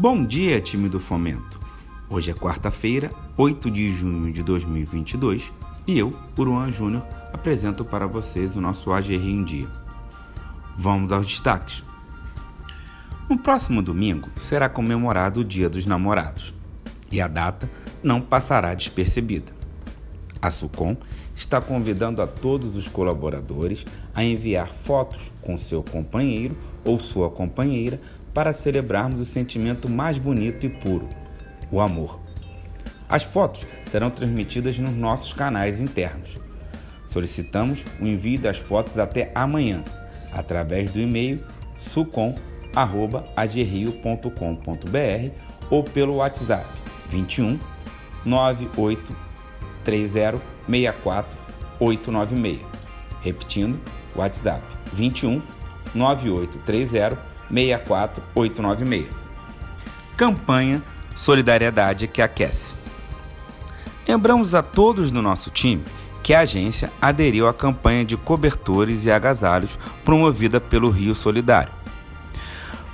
Bom dia, time do Fomento. Hoje é quarta-feira, 8 de junho de 2022, e eu, Uruan Júnior, apresento para vocês o nosso AGR em Dia. Vamos aos destaques. No próximo domingo será comemorado o Dia dos Namorados, e a data não passará despercebida. A SUCOM está convidando a todos os colaboradores a enviar fotos com seu companheiro ou sua companheira para celebrarmos o sentimento mais bonito e puro, o amor. As fotos serão transmitidas nos nossos canais internos. Solicitamos o envio das fotos até amanhã, através do e-mail sucom@agrio.com.br ou pelo WhatsApp 21 98 30 64 896. Repetindo, WhatsApp 21 9830 64896. Campanha Solidariedade que aquece. Lembramos a todos do nosso time que a agência aderiu à campanha de cobertores e agasalhos promovida pelo Rio Solidário.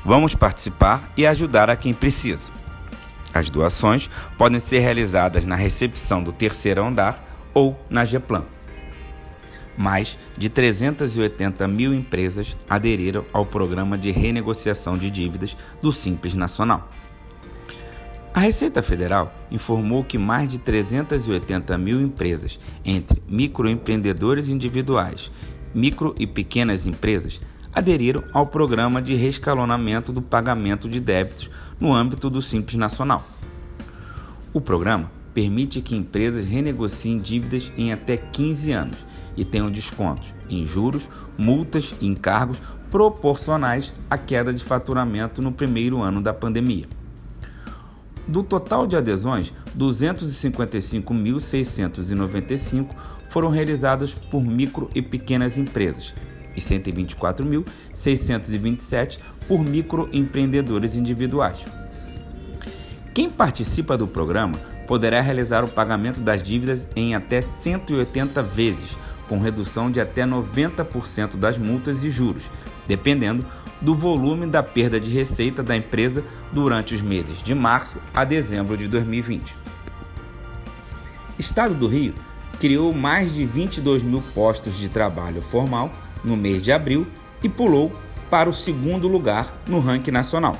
Vamos participar e ajudar a quem precisa. As doações podem ser realizadas na recepção do terceiro andar ou na GEPLAN mais de 380 mil empresas aderiram ao programa de renegociação de dívidas do Simples Nacional. A Receita Federal informou que mais de 380 mil empresas, entre microempreendedores individuais, micro e pequenas empresas, aderiram ao programa de rescalonamento do pagamento de débitos no âmbito do Simples Nacional. O programa permite que empresas renegociem dívidas em até 15 anos e tenham descontos em juros, multas e encargos proporcionais à queda de faturamento no primeiro ano da pandemia. Do total de adesões, 255.695 foram realizadas por micro e pequenas empresas e 124.627 por microempreendedores individuais. Quem participa do programa poderá realizar o pagamento das dívidas em até 180 vezes, com redução de até 90% das multas e juros, dependendo do volume da perda de receita da empresa durante os meses de março a dezembro de 2020. Estado do Rio criou mais de 22 mil postos de trabalho formal no mês de abril e pulou para o segundo lugar no ranking nacional.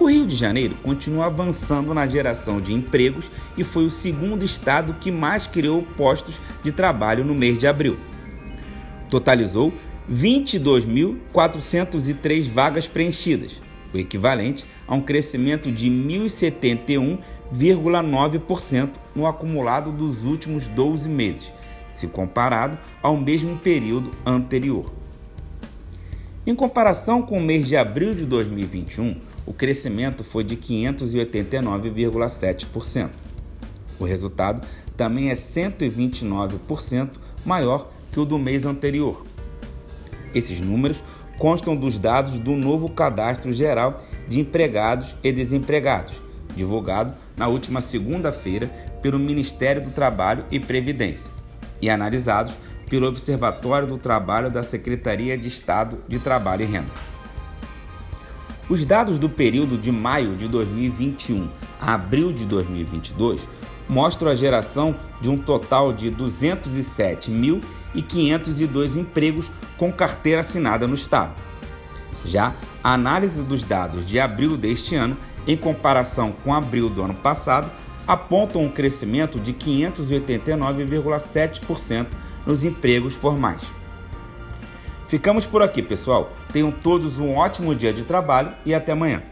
O Rio de Janeiro continua avançando na geração de empregos e foi o segundo estado que mais criou postos de trabalho no mês de abril. Totalizou 22.403 vagas preenchidas, o equivalente a um crescimento de 1.071,9% no acumulado dos últimos 12 meses, se comparado ao mesmo período anterior. Em comparação com o mês de abril de 2021, o crescimento foi de 589,7%. O resultado também é 129% maior que o do mês anterior. Esses números constam dos dados do novo Cadastro Geral de Empregados e Desempregados, divulgado na última segunda-feira pelo Ministério do Trabalho e Previdência e analisados pelo Observatório do Trabalho da Secretaria de Estado de Trabalho e Renda. Os dados do período de maio de 2021 a abril de 2022 mostram a geração de um total de 207.502 empregos com carteira assinada no Estado. Já a análise dos dados de abril deste ano, em comparação com abril do ano passado, apontam um crescimento de 589,7% nos empregos formais. Ficamos por aqui, pessoal. Tenham todos um ótimo dia de trabalho e até amanhã.